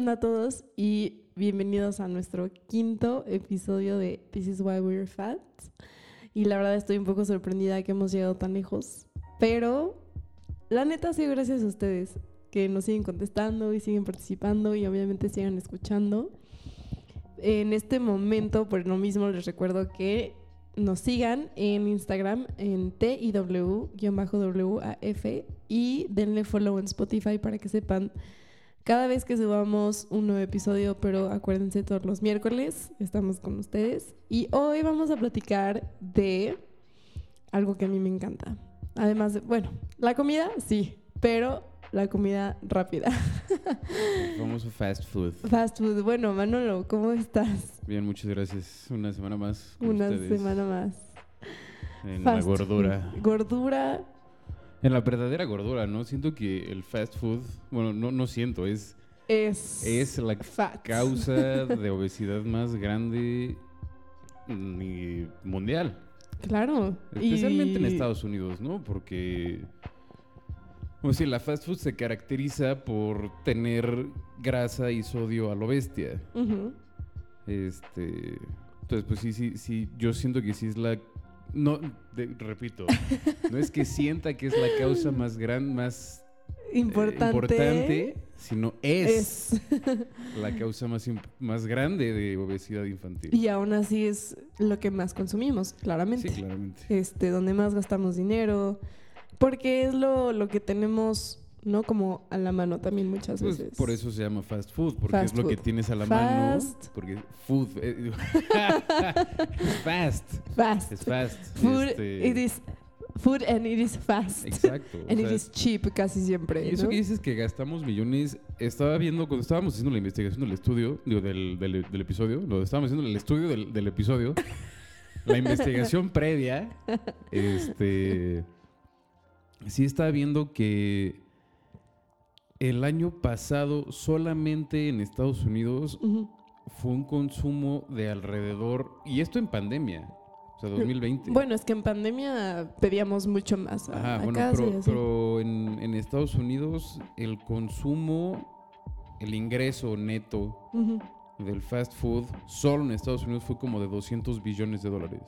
onda a todos? Y bienvenidos a nuestro quinto episodio de This is Why We're Fat. Y la verdad estoy un poco sorprendida que hemos llegado tan lejos. Pero la neta sido gracias a ustedes que nos siguen contestando y siguen participando y obviamente sigan escuchando. En este momento, por lo mismo, les recuerdo que nos sigan en Instagram en TIW-WAF y denle follow en Spotify para que sepan cada vez que subamos un nuevo episodio, pero acuérdense todos los miércoles, estamos con ustedes. Y hoy vamos a platicar de algo que a mí me encanta. Además de, bueno, la comida, sí, pero la comida rápida. Vamos a fast food. Fast food. Bueno, Manolo, ¿cómo estás? Bien, muchas gracias. Una semana más. con Una ustedes semana más. En la Fast gordura. food. Gordura. En la verdadera gordura, ¿no? Siento que el fast food, bueno, no, no siento, es, Es, es la fat. causa de obesidad más grande y mundial. Claro. Especialmente en Estados Unidos, ¿no? Porque. O sea, la fast food se caracteriza por tener grasa y sodio a lo bestia. Este. Entonces, pues sí, sí, sí. Yo siento que sí es la. No, de- repito. no es que sienta que es la causa más gran, más eh, Importante. sino es, es. la causa más, más grande de obesidad infantil. y aún así es lo que más consumimos, claramente. Sí, claramente. este, donde más gastamos dinero, porque es lo, lo que tenemos, ¿no? Como a la mano también muchas Pues veces. por eso se llama fast food, porque Fast es lo que tienes a la Fast. mano. Porque food. eh, es fast. Fast. Es fast. Food, este, it is food and it is fast. Exacto. and it is cheap casi siempre, Y eso ¿no? que dices que gastamos millones, estaba viendo cuando estábamos haciendo la investigación del estudio, digo, del, del, del episodio, lo estábamos haciendo el estudio del, del episodio, la investigación previa, este, sí estaba viendo que el año pasado solamente en Estados Unidos fue un consumo de alrededor, y esto en pandemia, o sea, 2020. Bueno, es que en pandemia pedíamos mucho más a, Ajá, a bueno, casa pero, pero en, en Estados Unidos el consumo, el ingreso neto del fast food solo en Estados Unidos fue como de 200 billones de dólares.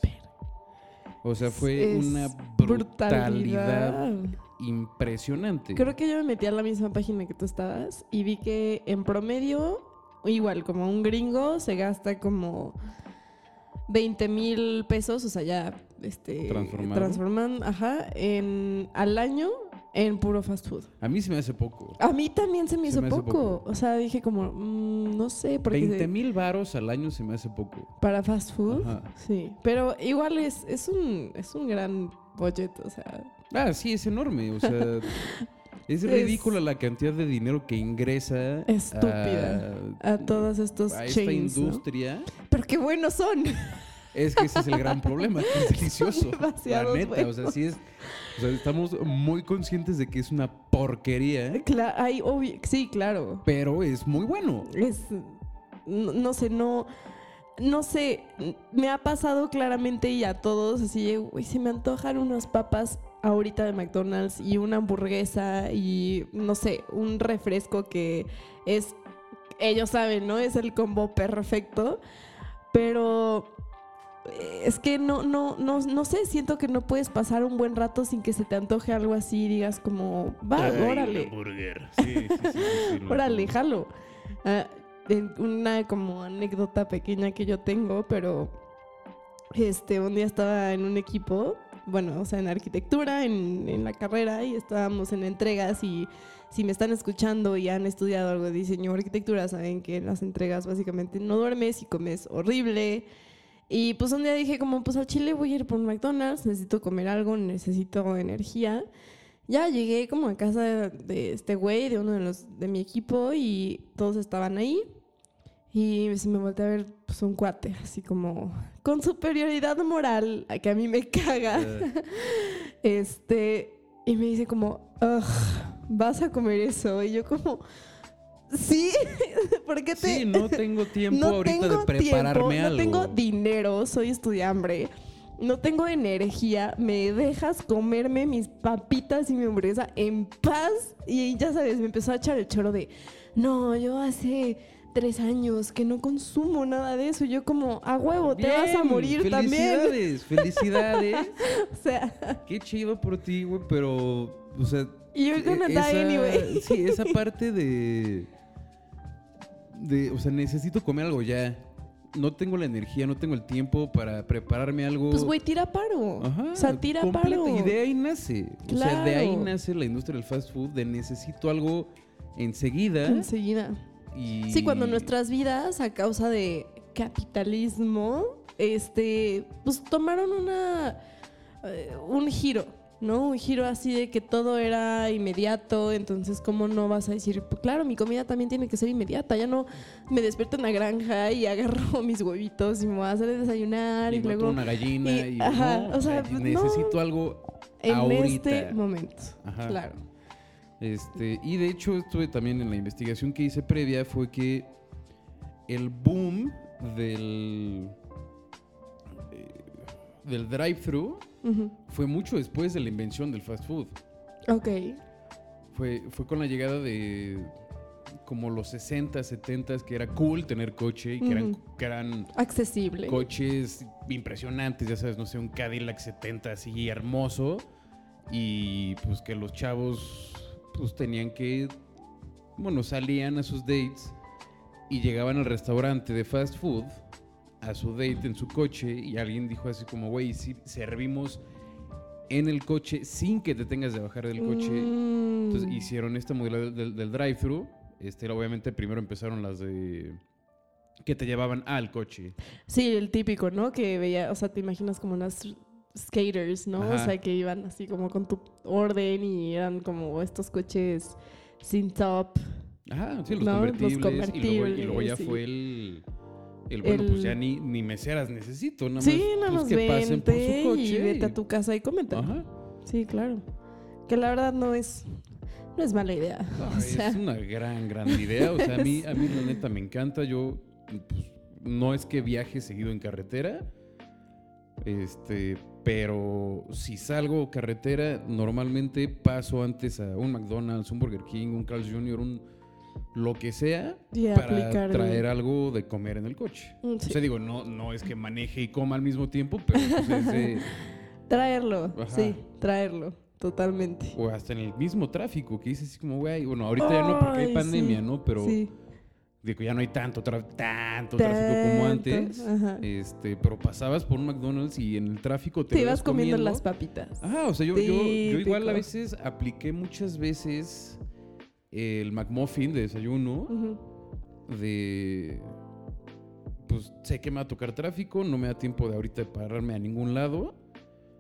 O sea, fue una brutalidad, brutalidad. Impresionante. Creo que yo me metí a la misma página que tú estabas y vi que en promedio, igual como un gringo, se gasta como 20 mil pesos, o sea, ya este, transforman, ajá, en, al año en puro fast food. A mí se me hace poco. A mí también se me Se hizo me poco. poco. O sea, dije como, mm, no sé, porque 20 mil varos al año se me hace poco. para fast food, Ajá. sí. Pero igual es, es, un, es un gran budget, o sea, Ah, sí, es enorme. O sea, es ridícula la cantidad de dinero que ingresa Estúpida. a todos estos a esta chains, ¿no? industria. Pero qué buenos son. Es que ese es el gran problema, que es delicioso. la neta, o sea, sí es. O sea, estamos muy conscientes de que es una porquería, Cla- hay sí, claro. pero es muy bueno. Es, no, no sé, no, no sé, me ha pasado claramente y a todos así, güey, se me antojan unas papas ahorita de McDonald's y una hamburguesa y no sé, un refresco que es, ellos saben, ¿no? Es el combo perfecto, pero es que no, no, no, no sé, siento que no puedes pasar un buen rato sin que se te antoje algo así y digas como, va, Ay, órale. Sí, sí, sí, Órale, jalo. Ah, una como anécdota pequeña que yo tengo, pero este, un día estaba en un equipo, bueno, o sea, en arquitectura, en, en la carrera, y estábamos en entregas y si me están escuchando y han estudiado algo de diseño o arquitectura, saben que en las entregas básicamente no duermes y comes horrible. Y pues un día dije como, pues al Chile voy a ir por un McDonald's, necesito comer algo, necesito energía. Ya llegué como a casa de, de este güey, de uno de los de mi equipo, y todos estaban ahí. Y se me volteé a ver pues, un cuate, así como con superioridad moral, a que a mí me caga. Este, y me dice como, "Ugh, vas a comer eso. Y yo como, sí, ¿por qué te...? Sí, no tengo tiempo no ahorita tengo de prepararme tiempo, algo. No tengo dinero, soy estudiambre. No tengo energía, me dejas comerme mis papitas y mi hamburguesa en paz. Y ya sabes, me empezó a echar el choro de, no, yo hace tres años que no consumo nada de eso. Yo como, a huevo, te vas a morir también. Felicidades, felicidades. O sea, Qué chido por ti, güey, pero, o sea... you're gonna e- die esa- anyway. Sí, esa parte de... De, o sea, necesito comer algo ya. No tengo la energía, no tengo el tiempo para prepararme algo. Pues, güey, tira paro. Ajá, o sea, tira paro. Y de ahí nace. O sea, de ahí Claro. nace la industria del fast food, de necesito algo enseguida. Enseguida. Y... Sí, cuando nuestras vidas, a causa de capitalismo, este, pues tomaron una, eh, un giro, ¿no? Un giro así de que todo era inmediato, entonces, ¿cómo no vas a decir, "Pues claro, mi comida también tiene que ser inmediata? Ya no me despierto en la granja y agarro mis huevitos y me voy a hacer desayunar y, Y luego una gallina y- y, ajá, no, o sea, pues, necesito algo en ahorita. este momento. Ajá. Claro. Este, y de hecho, estuve también en la investigación que hice previa, fue que el boom del, del drive-thru fue mucho después de la invención del fast food. Ok. Fue, fue con la llegada de como los 60, 70 que era cool tener coche y que eran, que eran Accesible. coches impresionantes, ya sabes, no sé, un Cadillac 70 así hermoso y pues que los chavos pues tenían que, bueno, salían a sus dates y llegaban al restaurante de fast food a su date en su coche y alguien dijo así como, güey, si servimos en el coche sin que te tengas de bajar del coche. Mm. Entonces hicieron este modelo del, drive-thru. Este, obviamente primero empezaron las de que te llevaban al coche. Sí, el típico, ¿no? Que veía, o sea, te imaginas como unas skaters, ¿no? O sea, que iban así como con tu orden y eran como estos coches sin top. Ajá, sí, los, No, los convertibles, y, luego, y luego ya sí. fue el, el bueno, pues ya ni, ni meseras necesito, nada más, sí, nada pues, más que pasen por su coche. y vete y- a tu casa y cómete. Ajá. Sí, claro. Que la verdad no es, no es mala idea. No, o sea, Es una gran, gran idea. O sea, a mí, a mí la neta me encanta. Yo, pues, no es que viaje seguido en carretera. Este, pero si salgo carretera, normalmente paso antes a un McDonald's, un Burger King, un Carl's Jr., un lo que sea, y para traer algo de comer en el coche. Mm, O sea, digo, no, no es que maneje y coma al mismo tiempo, pero pues es de- Traerlo, Ajá. sí, traerlo, totalmente. o hasta en el mismo tráfico, que dices así como, güey, bueno, ahorita ya no porque hay Ay, pandemia, sí, ¿no? Pero sí. digo, ya no hay tanto, tra- tanto tráfico como antes. ajá. Este, pero pasabas por un McDonald's y en el tráfico te, Te ibas comiendo las papitas. Ah, o sea, yo, yo, yo igual a veces apliqué muchas veces el McMuffin de desayuno de pues sé que me va a tocar tráfico, no me da tiempo de ahorita de pararme a ningún lado.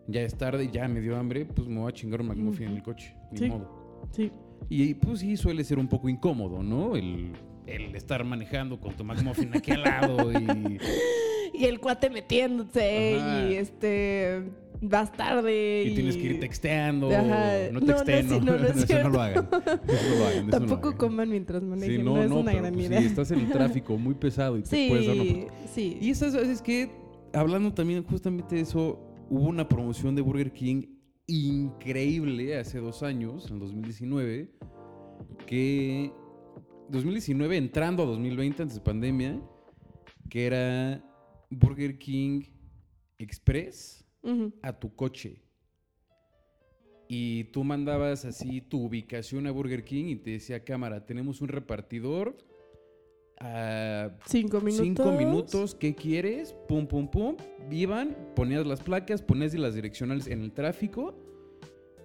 Ya es tarde, ya me dio hambre, pues me voy a chingar un McMuffin en el coche, ni Sí. modo. Sí. Y pues sí suele ser un poco incómodo, ¿no? El, el estar manejando con tu McMuffin aquí al lado y Y el cuate metiéndose Ajá. y este vas tarde Y tienes que ir texteando. Ajá. No No, no texteen, es- no, no, no es eso no lo hagan. Eso no lo hagan. no lo Tampoco hagan. coman mientras manejen, Sí, no, no, es no, una gran pues, idea. si estás en el tráfico muy pesado y te puedes dar una Sí, sí. Y esas veces que, hablando también justamente de eso, hubo una promoción de Burger King increíble hace dos años, en 2019, que 2019 entrando a 2020 antes de pandemia, que era Burger King Express a tu coche. Y tú mandabas así tu ubicación a Burger King y te decía, cámara, tenemos un repartidor a Cinco minutos. Cinco minutos, ¿qué quieres? Pum, pum, pum. Iban, ponías las placas, ponías las direccionales en el tráfico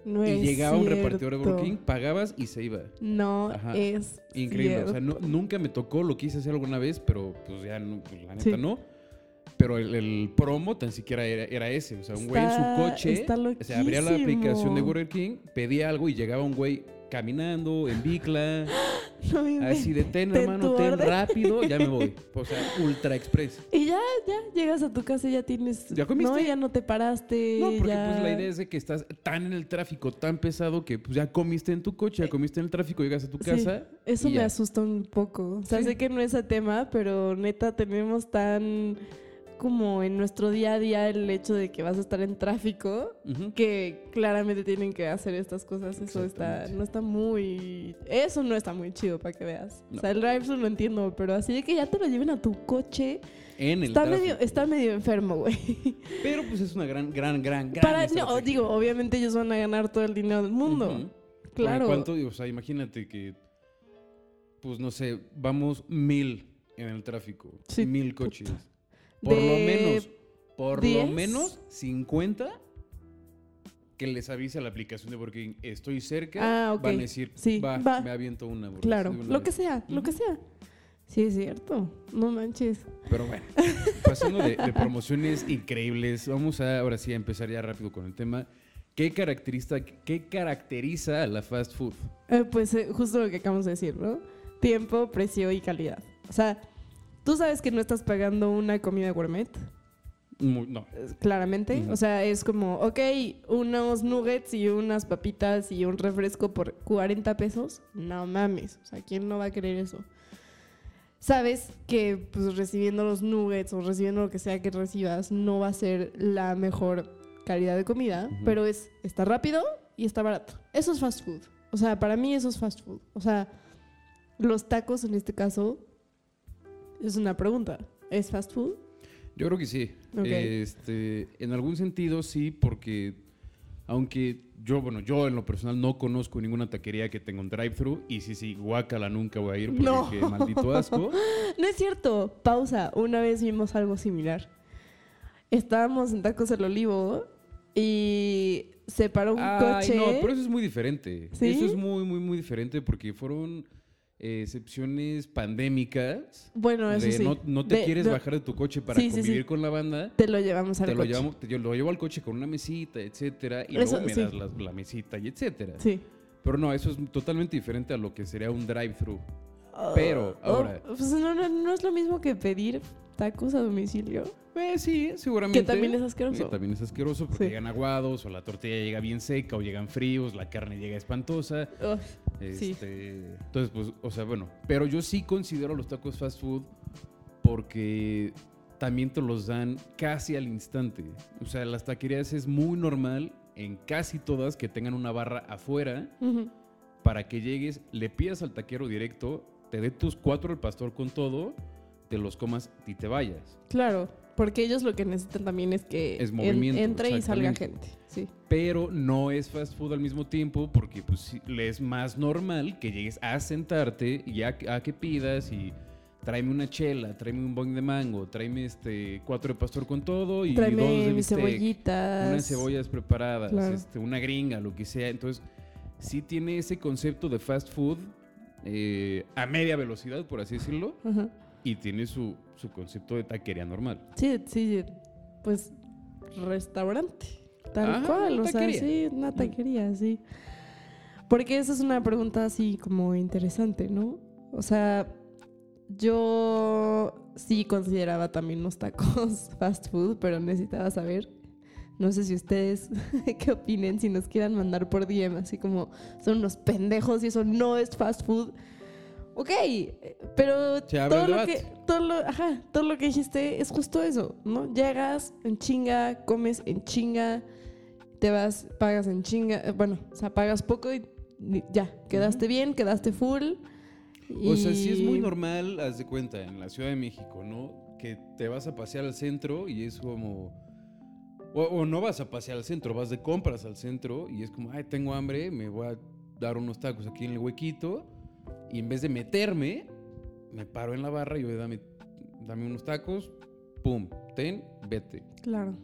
No y llegaba un repartidor de Burger. King, pagabas y se iba. No Ajá. es Increíble. O sea, no- nunca me tocó, lo quise hacer alguna vez, pero pues ya no, pues, la neta Sí. no. Pero el, el promo tan siquiera era, era ese. O sea, un güey en su coche. o sea, abría la aplicación de. Burger King, pedía algo y llegaba un güey caminando, en bicla. No así de ten, hermano, ten orden". rápido, ya me voy. O sea, ultra express. Y ya, ya, llegas a tu casa y ya tienes... ¿Ya comiste? No, ya no te paraste. No, porque ya- pues la idea es de que estás tan en el tráfico, tan pesado que pues ya comiste en tu coche, ya comiste en el tráfico, llegas a tu Eh, Sí, casa. Eso me ya. asusta un poco. O sea, Sí. sé que no es el tema, pero neta tenemos tan como en nuestro día a día el hecho de que vas a estar en tráfico, que claramente tienen que hacer estas cosas. Eso está, no está muy. Eso no está muy chido para que veas. No. O sea, el drive-thru lo entiendo, pero así de que ya te lo lleven a tu coche. En el Está tráfico. medio, está medio enfermo, güey. Pero pues es una gran, gran, gran, gran Para, no, digo, obviamente ellos van a ganar todo el dinero del mundo. Claro. ¿Cuánto? O sea, imagínate que, pues no sé, vamos mil en el tráfico. Sí. Mil coches. Por lo De menos, por lo 10. menos 50 que les avise a la aplicación de Burger King, estoy cerca, Ah, ok. van a decir, Sí, va, va. me aviento una. Claro, una lo vez". que sea, lo que sea. Sí, es cierto. No manches. Pero bueno, pasando de, de promociones increíbles, vamos a ahora sí a empezar ya rápido con el tema. ¿Qué caracteriza, qué caracteriza a la fast food? Eh, pues eh, justo lo que acabamos de decir, ¿no? Tiempo, precio y calidad. O sea, tú sabes que no estás pagando una comida gourmet, no. claramente. O sea, es como, ok, unos nuggets y unas papitas y un refresco por 40 pesos. No mames. O sea, ¿quién no va a querer eso? Sabes que pues, recibiendo los nuggets o recibiendo lo que sea que recibas no va a ser la mejor calidad de comida, Ujú. pero es está rápido y está barato. Eso es fast food. O sea, para mí eso es fast food. O sea, los tacos en este caso es una pregunta. ¿Es fast food? Yo creo que sí. Este, en algún sentido sí, porque aunque yo, bueno, yo en lo personal no conozco ninguna taquería que tenga un drive-thru y sí, sí, guácala nunca voy a ir porque No. qué maldito asco. No es cierto. Pausa. Una vez vimos algo similar. Estábamos en Tacos el Olivo y se paró un Ay, coche. no, pero eso es muy diferente. ¿Sí? Eso es muy, muy, muy diferente porque fueron excepciones pandémicas. Bueno, eso de sí. no, no te De- quieres de- bajar de tu coche para Sí, sí, sí. convivir con la banda. Te lo llevamos al Te lo, coche. llevamos, te- yo lo llevo al coche con una mesita, etcétera, y Eso, luego me das la, la mesita y etcétera. Sí. Pero no, eso es totalmente diferente a lo que sería un drive-thru. Pero, Oh, ahora- pues no, no, no es lo mismo que pedir tacos a domicilio. Pues sí, seguramente. Que también es asqueroso. Que también es asqueroso porque Sí. llegan aguados, o la tortilla llega bien seca, o llegan fríos, la carne llega espantosa. Ugh, Sí. Este, Entonces, pues, o sea, bueno. Pero yo sí considero los tacos fast food porque también te los dan casi al instante. O sea, las taquerías es muy normal en casi todas que tengan una barra afuera para que llegues, le pidas al taquero directo, te dé tus cuatro el pastor con todo, te los comas y te vayas. Claro, porque ellos lo que necesitan también es que Es en- movimiento, entre y salga gente. Sí. Pero no es fast food al mismo tiempo porque pues le es más normal que llegues a sentarte y a, a que pidas y tráeme una chela, tráeme un bong de mango, tráeme este cuatro de pastor con todo y dos de Tráeme mis bistec, cebollitas. unas cebollas preparadas, Claro. este, una gringa, lo que sea. Entonces, sí tiene ese concepto de fast food eh, a media velocidad, por así decirlo, y tiene su, su concepto de taquería normal. Sí, sí, pues restaurante. Tal Ajá, cual, o sea, sí, una taquería, sí. Porque esa es una pregunta así como interesante, ¿no? O sea, yo sí consideraba también los tacos fast food, pero necesitaba saber. No sé si ustedes qué opinen, si nos quieran mandar por DM, así como son unos pendejos y eso no es fast food. Ok, eh, pero todo lo, que, todo, lo, ajá, todo lo que dijiste es justo eso, ¿no? Llegas en chinga, comes en chinga, te vas, pagas en chinga, eh, bueno, o sea, pagas poco y ya, quedaste bien, quedaste full. O sea, sí es muy normal, haz de cuenta, en la Ciudad de México, ¿no? Que te vas a pasear al centro y es como... O, o no vas a pasear al centro, vas de compras al centro y es como, ay, tengo hambre, me voy a dar unos tacos aquí en el huequito y en vez de meterme, me paro en la barra y yo, dame, dame unos tacos, pum, ten, vete. Claro.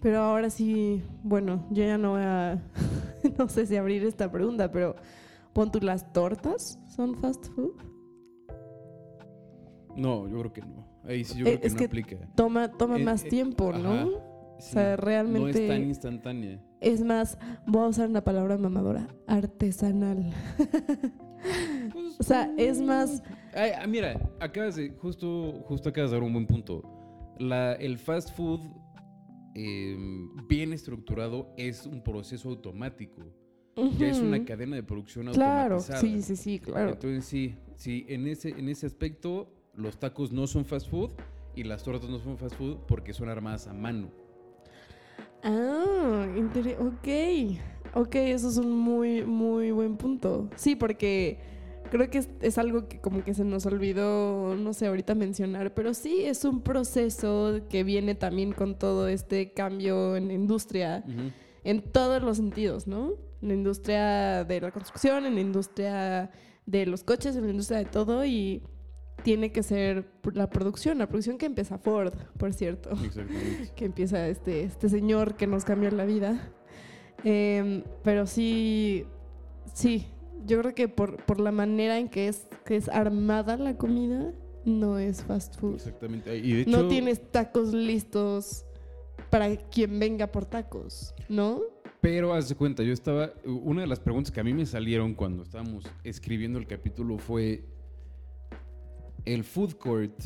Pero ahora sí, bueno, yo ya no voy a, no sé si abrir esta pregunta, pero pon tú las tortas, ¿son fast food? No, yo creo que no. Ahí sí yo Eh, creo que es no que aplica. Toma, toma Eh, más eh, tiempo, ¿no? Ajá, O sí. sea, No realmente es tan instantánea. es más, voy a usar una palabra mamadora, artesanal. Pues, O sea, es más, Ay, ah, mira, acabas de, justo, justo acabas de dar un buen punto. La, el fast food eh, bien estructurado es un proceso automático. Ya es una cadena de producción Claro, automatizada. sí, sí, sí, claro. Entonces sí, sí, en ese, en ese aspecto los tacos no son fast food y las tortas no son fast food porque son armadas a mano. Ah, ok. Ok, eso es un muy, muy buen punto. Sí, porque creo que es, es algo que como que se nos olvidó, no sé, ahorita mencionar, pero sí es un proceso que viene también con todo este cambio en la industria, en todos los sentidos, ¿no? En la industria de la construcción, en la industria de los coches, en la industria de todo y tiene que ser la producción, la producción que empieza Ford, por cierto Exactamente. que empieza este, este señor que nos cambió la vida. Em, pero sí, sí, yo creo que por, por la manera en que es, que es armada la comida, no es fast food. Exactamente. Y de hecho, No tienes tacos listos para quien venga por tacos, ¿no? Pero haz de cuenta, yo estaba. Una de las preguntas que a mí me salieron cuando estábamos escribiendo el capítulo fue. El food court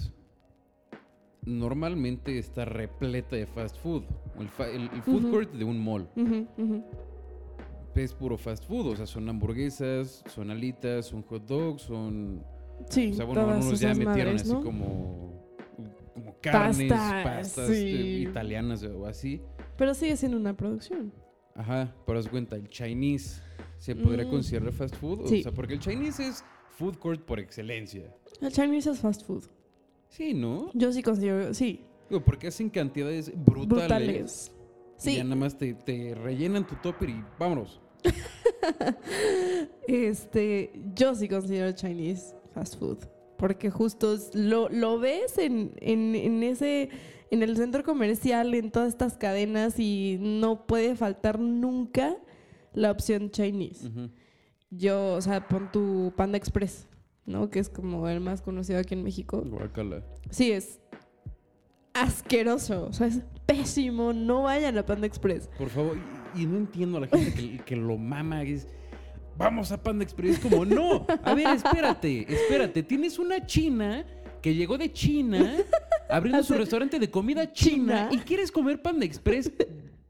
normalmente está repleta de fast food. El, fa- el- el food Ujú. court de un mall Ujú, ujú. es puro fast food. O sea, son hamburguesas, son alitas, son hot dogs, son. Sí, O sea, bueno, todas algunos ya metieron madres, así ¿no? como. Como carnes, Pastas, pastas sí. eh, italianas o así. Pero sigue siendo una producción. Ajá, pero haz cuenta, el Chinese se podría Mm. considerar fast food. Sí. O sea, porque el Chinese es food court por excelencia. El Chinese es fast food. Sí, ¿no? Yo sí considero, sí, Digo, porque hacen cantidades brutales. brutales. Y Sí, ya nada más te, te rellenan tu topper y vámonos. Este, yo sí considero Chinese fast food. Porque justo lo, lo ves en, en, en ese, en el centro comercial, en todas estas cadenas y no puede faltar nunca la opción Chinese. Yo, o sea, pon tu Panda Express, ¿no? Que es como el más conocido aquí en México. Guácala. Sí, es asqueroso, o sea, es pésimo. No vayan a Panda Express. Por favor, y, y no entiendo a la gente que, que lo mama. que es, Vamos a Panda Express. Como, no. A ver, espérate, espérate. Tienes una china que llegó de China abriendo su restaurante de comida china, China. y quieres comer Panda Express.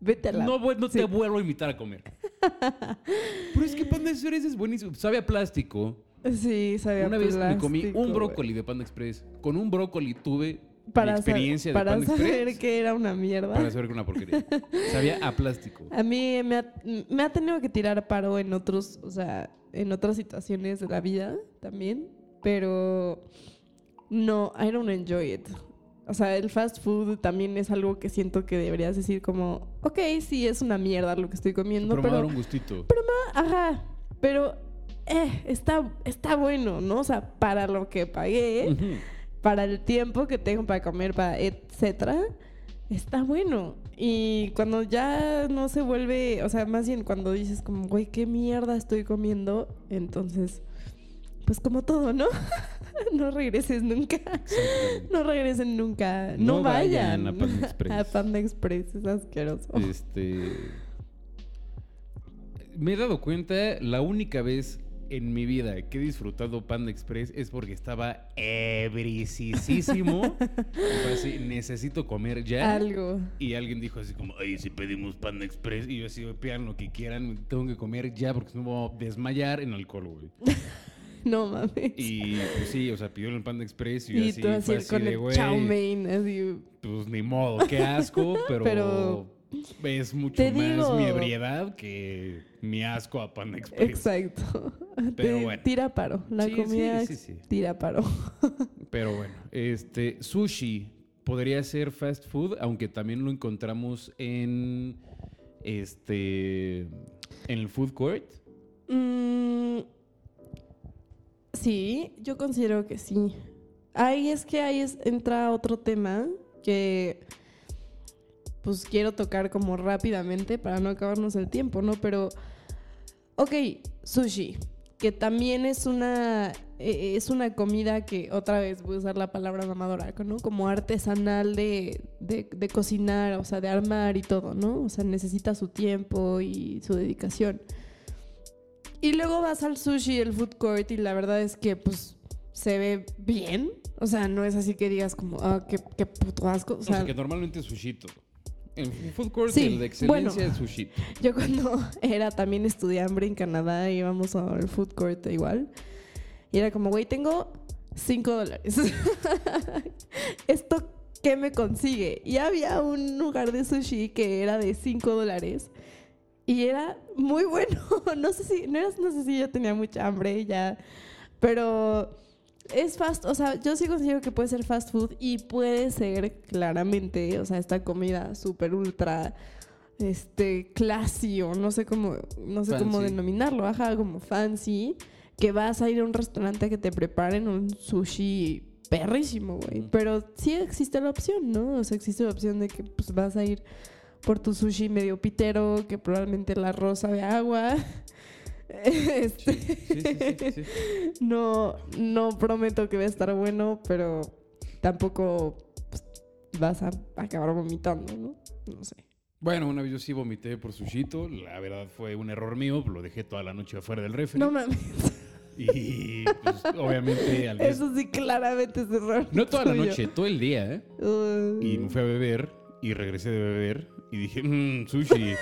Vete a la... No, no sí. te vuelvo a invitar a comer. Pero es que Panda Express es buenísimo. Sabe a plástico. Sí, sabía Una vez me comí un brócoli de Panda Express. Con un brócoli tuve para mi experiencia de para Panda saber Express que era una mierda. para saber que era una porquería. Sabía a plástico. A mí me ha, me ha tenido que tirar paro en otros, o sea, en otras situaciones de la vida también, pero no, I don't enjoy it. O sea, el fast food también es algo que siento que deberías decir como, ok, sí, es una mierda lo que estoy comiendo, Pero me va a pero, dar un gustito. ajá, pero, eh, está, está bueno, ¿no? O sea, para lo que pagué, para el tiempo que tengo para comer, para etcétera, está bueno. Y cuando ya no se vuelve, o sea, más bien cuando dices como, güey, qué mierda estoy comiendo, entonces, pues como todo, ¿no? no regreses nunca. No regresen nunca. No, No vayan, vayan a Panda Express. A Panda Express, es asqueroso. Este. Me he dado cuenta, la única vez en mi vida que he disfrutado Panda Express es porque estaba ebricisísimo. Así, necesito comer ya. Algo. Y alguien dijo así como, ay, si pedimos Panda Express. Y yo así, pidan lo que quieran, tengo que comer ya porque si no me voy a desmayar en alcohol, güey. No mames. Y pues sí, o sea, pidió el Panda Express y yo Y así, tú así fue así con de, el güey, chow mein, así. pues ni modo, qué asco, pero, Pero- es mucho Te más digo- mi ebriedad que mi asco a Panda Express. Exacto. Pero Te- bueno. Tira paro. La Sí, sí, comida sí, sí. tira paro. Pero bueno, este sushi podría ser fast food, aunque también lo encontramos en este en el food court. Mm, sí, yo considero que sí. Ahí es que ahí es- entra otro tema que pues quiero tocar como rápidamente para no acabarnos el tiempo, ¿no? Pero, ok, sushi, que también es una, eh, es una comida que, otra vez voy a usar la palabra mamadora, ¿no? Como artesanal de, de, de cocinar, o sea, de armar y todo, ¿no? O sea, necesita su tiempo y su dedicación. Y luego vas al sushi, el food court, y la verdad es que, pues, se ve bien. O sea, no es así que digas como, ah, qué, qué puto asco. O O sea, sea, que normalmente es sushito. En food court Sí, el de excelencia bueno. es sushito. yo cuando era también estudiante en Canadá, íbamos al food court igual. Y era como, güey, tengo 5 dólares. Esto ¿qué me consigue? Y había un lugar de sushi que era de 5 dólares. Y era muy bueno. No sé si, no, era- no sé si yo tenía mucha hambre ya. Pero es fast, o sea, yo sí considero que puede ser fast food y puede ser claramente, o sea, esta comida súper ultra, este, classy o no sé cómo, no sé cómo denominarlo, ajá, como fancy, que vas a ir a un restaurante a que te preparen un sushi perrísimo, güey. Pero sí existe la opción, ¿no? O sea, existe la opción de que pues vas a ir por tu sushi medio pitero, que probablemente el arroz sabe agua. Este, Sí, sí, sí, sí, sí. no, no prometo que va a estar bueno, pero tampoco pues, vas a acabar vomitando, ¿no? No sé. Bueno, una vez yo sí vomité por sushito. La verdad fue un error mío. Lo dejé toda la noche afuera del refri. No mames. Y pues, obviamente al día... Eso sí claramente es error. No toda la noche, todo el día, ¿eh? Uh, Y me fui a beber y regresé de beber y dije, mmm, sushi.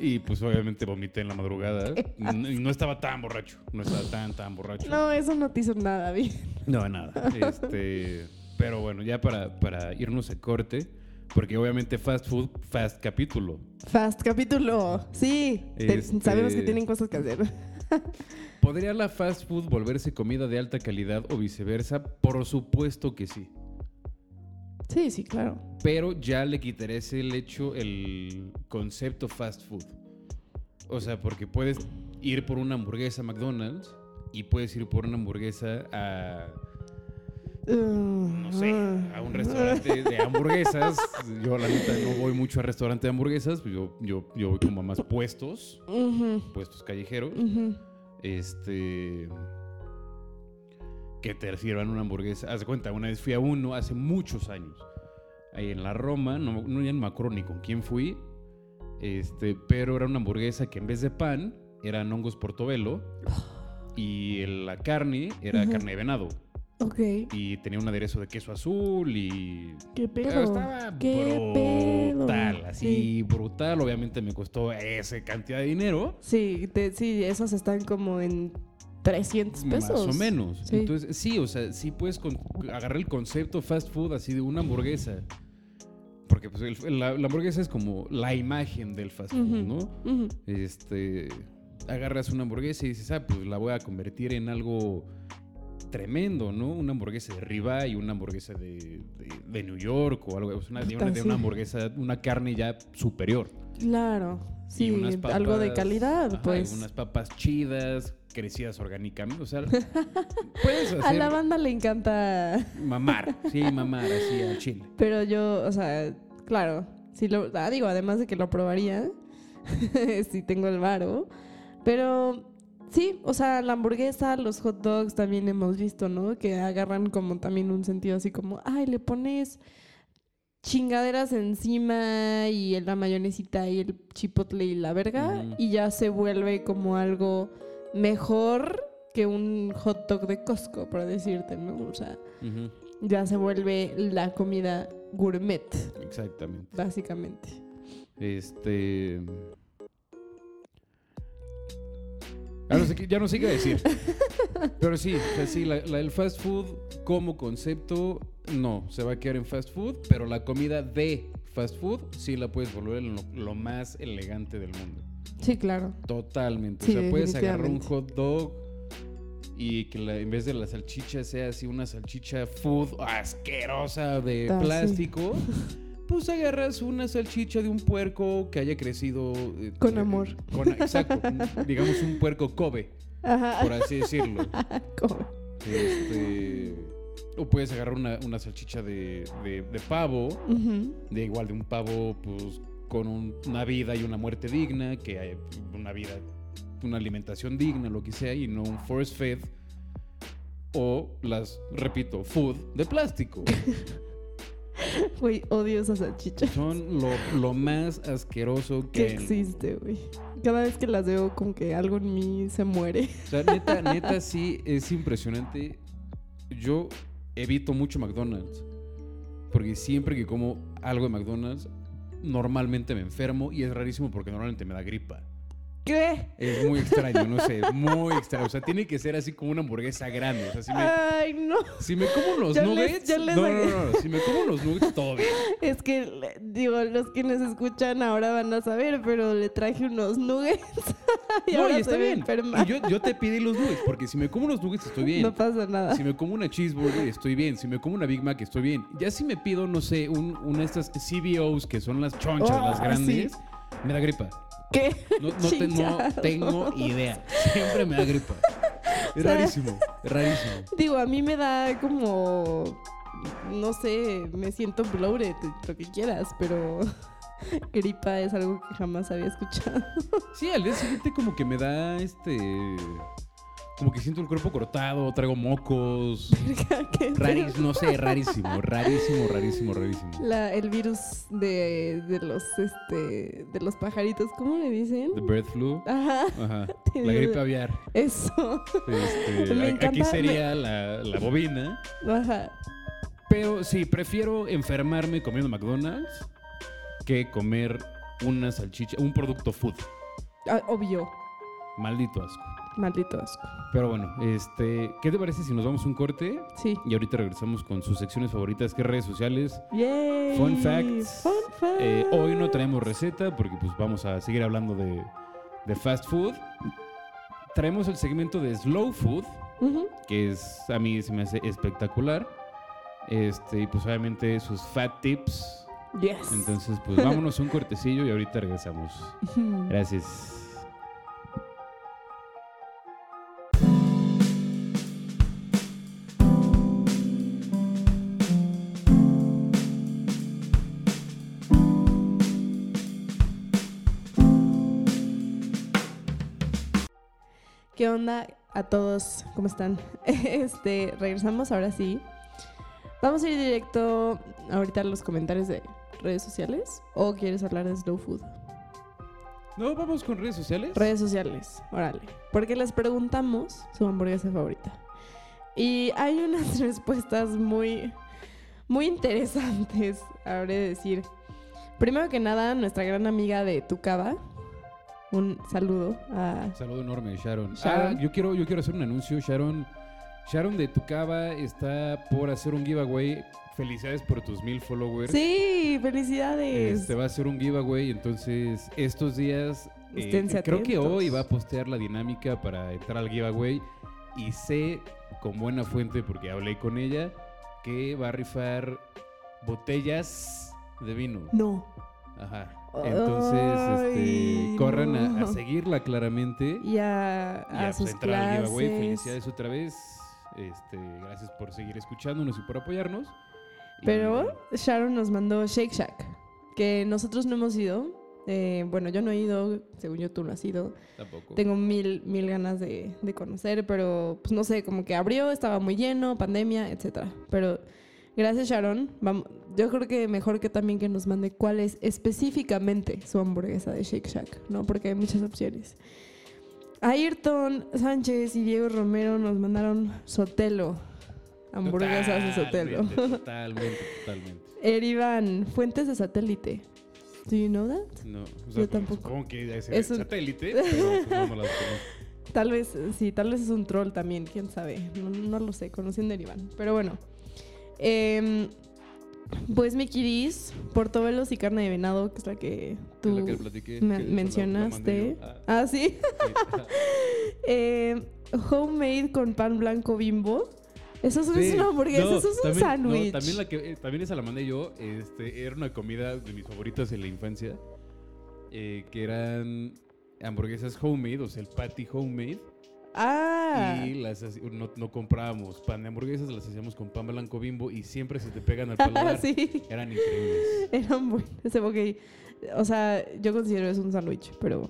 Y pues obviamente vomité en la madrugada. Y no estaba tan borracho. No estaba tan, tan borracho. no, eso no te hizo nada bien. No, nada. Este, pero bueno, ya para, para irnos a corte, porque obviamente fast food, fast capítulo. Fast capítulo. Sí, te- Este- sabemos que tienen cosas que hacer. ¿Podría la fast food volverse comida de alta calidad o viceversa? Por supuesto que sí. Sí, sí, claro. Pero ya le quitaré el hecho, el concepto fast food. O sea, porque puedes ir por una hamburguesa a McDonald's y puedes ir por una hamburguesa a, no sé, a un restaurante de hamburguesas. Yo, la neta, no voy mucho a restaurante de hamburguesas. Yo, yo, yo voy como a más puestos, puestos callejeros. Este. Que te sirvan una hamburguesa. Haz de cuenta, una vez fui a uno hace muchos años. Ahí en la Roma, no, no ya no me acuerdo ni con quién fui. Este, pero era una hamburguesa que en vez de pan eran hongos portobelo. Y la carne era carne de venado. Ok. Y tenía un aderezo de queso azul y. ¿Qué Pero pedo? estaba ¿Qué brutal, pedo? así Sí. brutal. Obviamente me costó esa cantidad de dinero. Sí, te- sí, esos están como en 300 pesos. Más o menos. Sí. Entonces, sí, o sea, sí puedes con- agarrar el concepto fast food así de una hamburguesa. Porque pues, el- la, la hamburguesa es como la imagen del fast food. ¿no? Este, agarras una hamburguesa y dices, ah, pues la voy a convertir en algo tremendo, ¿no? Una hamburguesa de ribeye, una hamburguesa de, de- de New York o algo, una, de, una, de una hamburguesa, una carne ya superior. Claro. Sí, algo de calidad, ajá, pues. unas papas chidas, crecidas orgánicamente, o sea, puedes hacer... A la banda le encanta. Mamar, sí, mamar, así al chile. Pero yo, o sea, claro. Si lo, ah, digo, además de que lo probaría. si tengo el varo. Pero sí, o sea, la hamburguesa, los hot dogs también hemos visto, ¿no? Que agarran como también un sentido así como, ay, le pones chingaderas encima y la mayonesita y el chipotle y la verga y ya se vuelve como algo mejor que un hot dog de Costco, por decirte, ¿no? O sea, ya se vuelve la comida gourmet, Exactamente. básicamente. Este. Ya no sé, qué- ya no sé qué decir. Pero sí, o sea, sí, la, la- el fast food como concepto, no, se va a quedar en fast food, pero la comida de fast food sí la puedes volver lo, lo más elegante del mundo. Sí, claro. Totalmente. Sí, o sea, puedes agarrar un hot dog y que la- en vez de la salchicha sea así una salchicha food asquerosa de Ah, sí. plástico. Pues agarras una salchicha de un puerco que haya crecido eh, Con eh, amor. con- exacto. digamos un puerco Kobe, Ajá. por así decirlo. Como- Este, o puedes agarrar una, una salchicha de, de- de pavo, Ujú. de igual de un pavo, pues con un- una vida y una muerte digna, que hay una vida, una alimentación digna, lo que sea, y no un force fed. O las, repito, food de plástico. Güey, odio esas salchichas. Son lo, lo más asqueroso Que que... existe, güey. Cada vez que las veo, como que algo en mí se muere. O sea, neta, neta, sí, es impresionante. Yo evito mucho McDonald's. Porque siempre que como algo de McDonald's, normalmente me enfermo y es rarísimo porque normalmente me da gripa. ¿Qué? Es muy extraño, no sé, muy extraño. O sea, tiene que ser así como una hamburguesa grande. O sea, si me, Ay, no. si me como Yo les- nuggets. yo les no, no, saqué- no, no. Si me como unos nuggets, todo bien. Es que, digo, los que nos escuchan ahora van a saber, pero le traje unos nuggets. y no, ahora y está bien. Y yo, yo te pedí los nuggets, porque si me como unos nuggets, estoy bien. No pasa nada. Si me como una cheeseburger, estoy bien. Si me como una Big Mac, estoy bien. Ya si me pido, no sé, un, una de estas CBOs que son las chonchas, Oh, las grandes, me da gripa. ¿Qué? No, no te- no Chingados. tengo idea. Siempre me da gripa. Es O sea, rarísimo, es rarísimo. Digo, a mí me da como. No sé, me siento bloated, lo que quieras, pero. Gripa es algo que jamás había escuchado. Sí, al día siguiente como que me da este... Como que siento el cuerpo cortado, traigo mocos. ¿Qué? Raris, no sé, rarísimo, rarísimo, rarísimo, rarísimo. La- el virus de, de los este de los pajaritos, ¿cómo le dicen? The bird flu. Ajá, Ajá. La gripe aviar. eso. Este, Me a- encanta, aquí sería la, la bobina. Ajá. Pero sí, prefiero enfermarme comiendo McDonald's que comer una salchicha, un producto food. Ah, obvio, Maldito asco. Maldito asco. Pero bueno, este, ¿qué te parece si nos vamos a un corte Sí. y ahorita regresamos con sus secciones favoritas, que redes sociales? Yay. Fun facts. Fun facts. Eh, hoy no traemos receta porque pues vamos a seguir hablando de, de fast food. Traemos el segmento de slow food, que es a mí se me hace espectacular. Este, y pues obviamente sus fat tips. Yes. Entonces, pues vámonos un cortecillo y ahorita regresamos. Gracias. Onda a todos? ¿Cómo están? Este, regresamos ahora sí. Vamos a ir directo ahorita a los comentarios de redes sociales. ¿O quieres hablar de slow food? No, vamos con redes sociales. Redes sociales, órale. Porque les preguntamos su hamburguesa favorita. Y hay unas respuestas muy, muy interesantes, habré de decir. Primero que nada, nuestra gran amiga de Tucaba. Un saludo a... Saludo enorme, Sharon. Sharon. Ah, yo quiero, yo quiero hacer un anuncio. Sharon, Sharon de Tucaba está por hacer un giveaway. Felicidades por tus mil followers. Sí, felicidades. Este va a ser un giveaway, entonces estos días eh, Esténse creo que hoy va a postear la dinámica para entrar al giveaway y sé con buena fuente porque hablé con ella que va a rifar botellas de vino. No. Ajá. Entonces, Ay, este, corran a- seguirla claramente Y a, y a a, sus al. Felicidades otra vez. Este, gracias por seguir escuchándonos y por apoyarnos. Y- Pero Sharon nos mandó Shake Shack, que nosotros no hemos ido. Eh, bueno, yo no he ido, según yo tú no has ido. tampoco. Tengo mil, mil ganas de, de conocer, pero pues no sé, como que abrió, estaba muy lleno, pandemia, etcétera. Pero gracias Sharon. Vamos, yo creo que mejor que también que nos mande cuál es específicamente su hamburguesa de Shake Shack, ¿no? Porque hay muchas opciones. Ayrton Sánchez y Diego Romero nos mandaron Sotelo. Hamburguesas de Sotelo. Totalmente, Totalmente. Erivan, fuentes de satélite. Do you know that? No, o Yo tampoco. Supongo que es, Es un- satélite, pero pues, no, no las conozco. Tal vez, sí, tal vez es un troll también, quién sabe. No, no lo sé, conociendo a Erivan. Pero bueno. Em, pues mi Kiris, portobelos y carne de venado, que es la que tú Es la que platiqué, me- que la- la mencionaste. Ah, ah, sí. sí. Em, homemade con pan blanco bimbo. Eso no es Sí, una hamburguesa, no, eso es un también- no, sándwich. también, la que, eh, también esa la mandé yo. Este, era una comida de mis favoritas en la infancia. eh, que eran hamburguesas homemade, o sea, el patty homemade. Ah. Y las no, no comprábamos pan de hamburguesas, las hacíamos con pan blanco bimbo y siempre se te pegan al paladar. sí. Eran increíbles. Eran buenos. Ok. O sea, yo considero es un sándwich, pero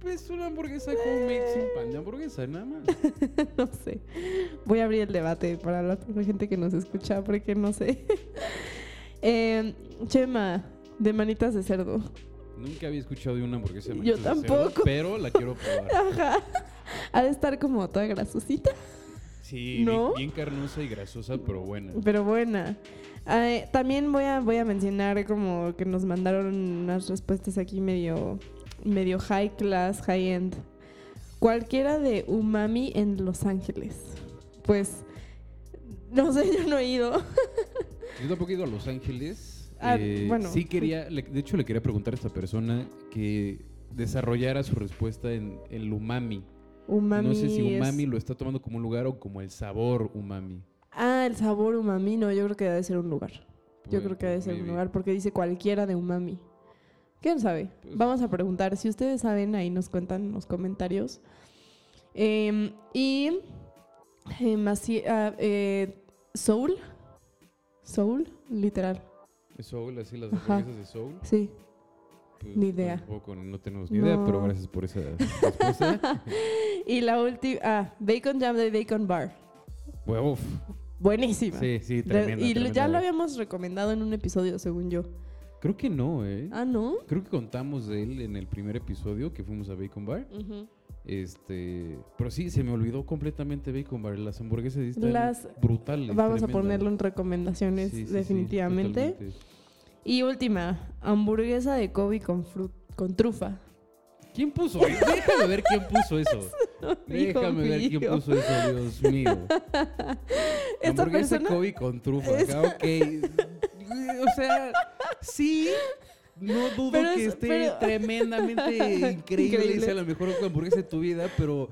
Pues una hamburguesa homemade sin pan de hamburguesa, nada más. no sé. Voy a abrir el debate para la, para la gente que nos escucha, porque no sé. Eh, Chema, de manitas de cerdo. Nunca había escuchado de una hamburguesa de Yo manitas de cerdo, tampoco. pero la quiero probar. Ajá. Ha de estar como toda grasosita, Sí, ¿No? bien, bien carnosa y grasosa, pero buena. pero buena. Eh, también voy a, voy a mencionar como que nos mandaron unas respuestas aquí medio medio high class, high end. Cualquiera de umami en Los Ángeles. Pues, no sé, yo no he ido. Yo tampoco he ido a Los Ángeles. Ah, Eh, bueno. Sí quería, de hecho le quería preguntar a esta persona que desarrollara su respuesta en el umami. Umami. no sé si es- umami lo está tomando como un lugar o como el sabor umami. Ah, el sabor umami, no, yo creo que debe ser un lugar. Yo creo que debe ser un lugar porque dice cualquiera de umami. ¿Quién sabe? Pues- Vamos a preguntar. Si ustedes saben, ahí nos cuentan en los comentarios. Em, y em, ah, eh, Soul. Soul, literal. ¿Es Soul, así las hamburguesas de Soul? Sí. Pues, Ni idea. Tampoco, no tenemos ni idea, pero gracias por esa respuesta. Y la última, ah, Bacon Jam de Bacon Bar. Uf, Buenísima. sí, sí, De- tremenda, y ya lo habíamos recomendado en un episodio, según yo. Creo que no, ¿eh? Ah, ¿no? Creo que contamos de él en el primer episodio que fuimos a Bacon Bar. Este, pero sí, se me olvidó completamente Bacon Bar. Las hamburguesas están Las- brutales. Vamos a ponerlo en recomendaciones, Sí, sí, sí, definitivamente. y última, hamburguesa de Kobe con, con trufa. ¿Quién puso eso? Déjame ver quién puso eso. Déjame ver quién puso eso, Dios mío. Esta Hamburguesa persona- Kobe con trufa. Es- acá, ok. O sea, sí. No dudo Pero que es- esté pero- tremendamente increíble, Increíble. y sea la mejor hamburguesa de tu vida, pero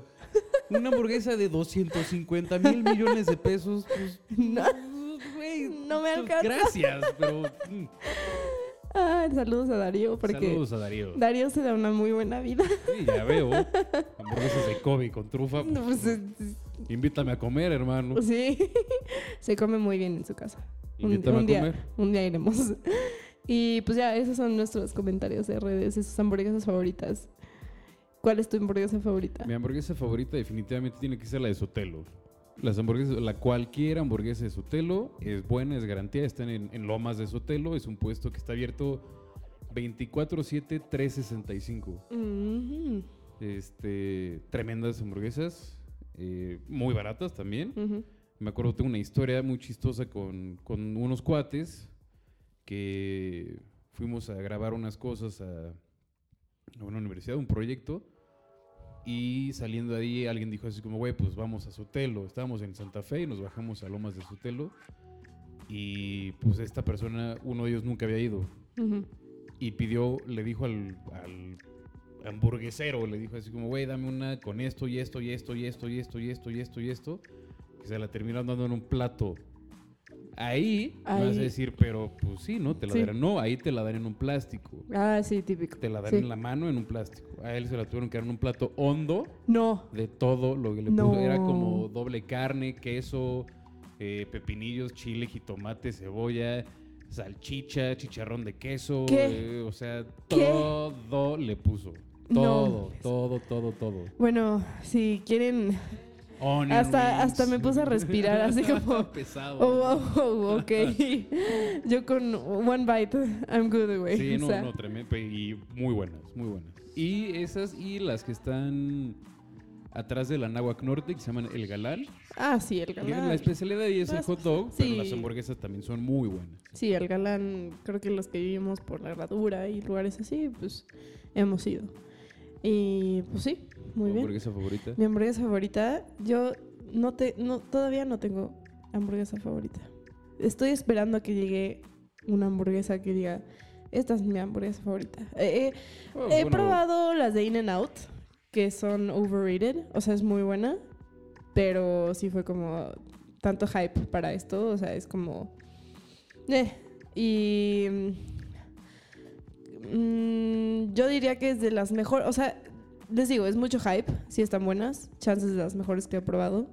una hamburguesa de 250 mil millones de pesos, pues, No. güey, No me pues, alcanza. Gracias, pero Ah, saludos a Darío, porque saludos a Darío. Darío se da una muy buena vida. Sí, ya veo. Hamburguesas de Kobe con trufa. pues, No, pues, invítame a comer, hermano. sí, se come muy bien en su casa. Un, Invítame un a día, comer. un día iremos. Y pues ya, esos son nuestros comentarios de redes, de sus hamburguesas favoritas. ¿Cuál es tu hamburguesa favorita? Mi hamburguesa favorita definitivamente tiene que ser la de Sotelo. Las hamburguesas, la cualquier hamburguesa de Sotelo es buena, es garantía. Están en, en Lomas de Sotelo. Es un puesto que está abierto 24-7-365. Mhm, Este, tremendas hamburguesas, eh, muy baratas también. Me acuerdo, tengo una historia muy chistosa con, con unos cuates que fuimos a grabar unas cosas a, a una universidad, un proyecto. Y saliendo de ahí, alguien dijo así como, güey, pues vamos a Sotelo. Estábamos en Santa Fe y nos bajamos a Lomas de Sotelo. Y pues esta persona, uno de ellos nunca había ido. Y pidió, le dijo al, al hamburguesero, le dijo así como, güey, dame una con esto y esto y esto y esto y esto y esto y esto y esto. Se la terminaron dando en un plato. Ahí, vas a decir, pero pues sí, ¿no? Te la Sí. darán. No, ahí te la dan en un plástico. Ah, sí, típico. Te la dan Sí. en la mano en un plástico. A él se la tuvieron que dar en un plato hondo No. de todo lo que le No. puso. Era como doble carne, queso, eh, pepinillos, chile, jitomate, cebolla, salchicha, chicharrón de queso. ¿Qué? eh, o sea, ¿Qué? todo le puso. No. Todo, todo, todo, todo. Bueno, si quieren... Onion Hasta- rings. hasta me puse a respirar, así como- Pesado. Oh, oh, oh, ok. Yo con one bite, I'm good, güey. Sí, O no, sea, no, tremendo. Y muy buenas, muy buenas. Y esas y las que están atrás de la Náhuac Norte, que se llaman El Galán. Ah, sí, el La galán. especialidad ahí es el Pues, hot dog, sí. pero las hamburguesas también son muy buenas. Sí, el galán, creo que los que vivimos por la herradura y lugares así, pues hemos ido. Y pues sí, muy ¿Tu bien. hamburguesa favorita? Mi hamburguesa favorita, yo no te, no, todavía no tengo hamburguesa favorita. Estoy esperando a que llegue una hamburguesa que diga, esta es mi hamburguesa favorita. Eh, eh, Oh, He bueno, probado las de In and Out, que son overrated, o sea, es muy buena, pero sí fue como tanto hype para esto, o sea, es como... eh, y... mm, yo diría que es de las mejores, o sea, les digo, es mucho hype, sí están buenas, chances de las mejores que he probado,